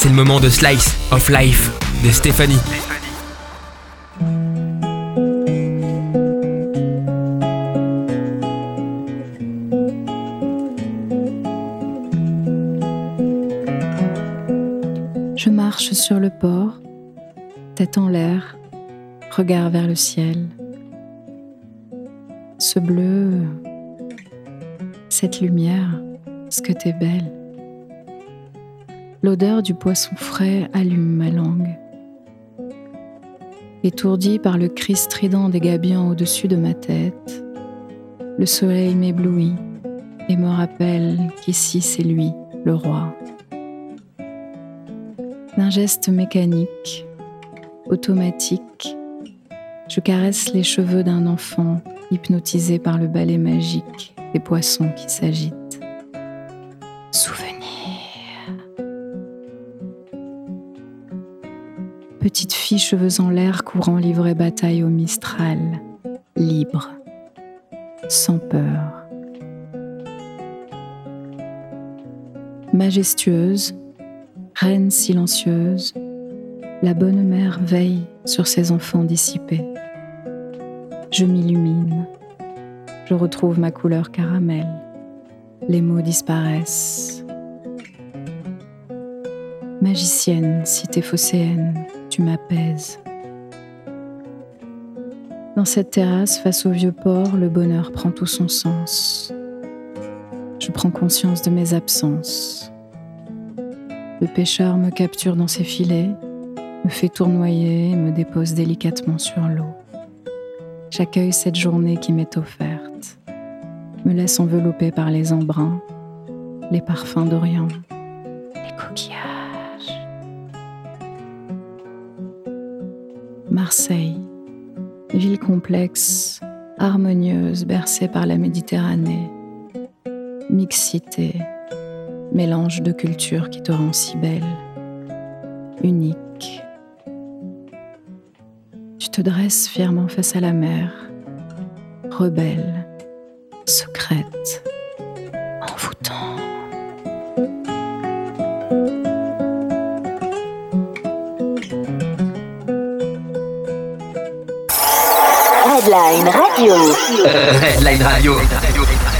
C'est le moment de Slice of Life de Stéphanie. Je marche sur le port, tête en l'air, regard vers le ciel. Ce bleu, cette lumière, ce que t'es belle. L'odeur du poisson frais allume ma langue. Étourdi par le cri strident des gabions au-dessus de ma tête, le soleil m'éblouit et me rappelle qu'ici c'est lui, le roi. D'un geste mécanique, automatique, je caresse les cheveux d'un enfant hypnotisé par le ballet magique des poissons qui s'agitent. Petite fille cheveux en l'air courant livrer bataille au Mistral, libre, sans peur. Majestueuse, reine silencieuse, la bonne mère veille sur ses enfants dissipés. Je m'illumine, je retrouve ma couleur caramel, les mots disparaissent. Magicienne, cité phocéenne, tu m'apaises. Dans cette terrasse, face au vieux port, le bonheur prend tout son sens. Je prends conscience de mes absences. Le pêcheur me capture dans ses filets, me fait tournoyer et me dépose délicatement sur l'eau. J'accueille cette journée qui m'est offerte, me laisse envelopper par les embruns, les parfums d'Orient, les coquillages. Marseille, ville complexe, harmonieuse, bercée par la Méditerranée, mixité, mélange de cultures qui te rend si belle, unique. Tu te dresses fièrement face à la mer, rebelle, secrète, envoûtant. Headline Radio. Redline Radio.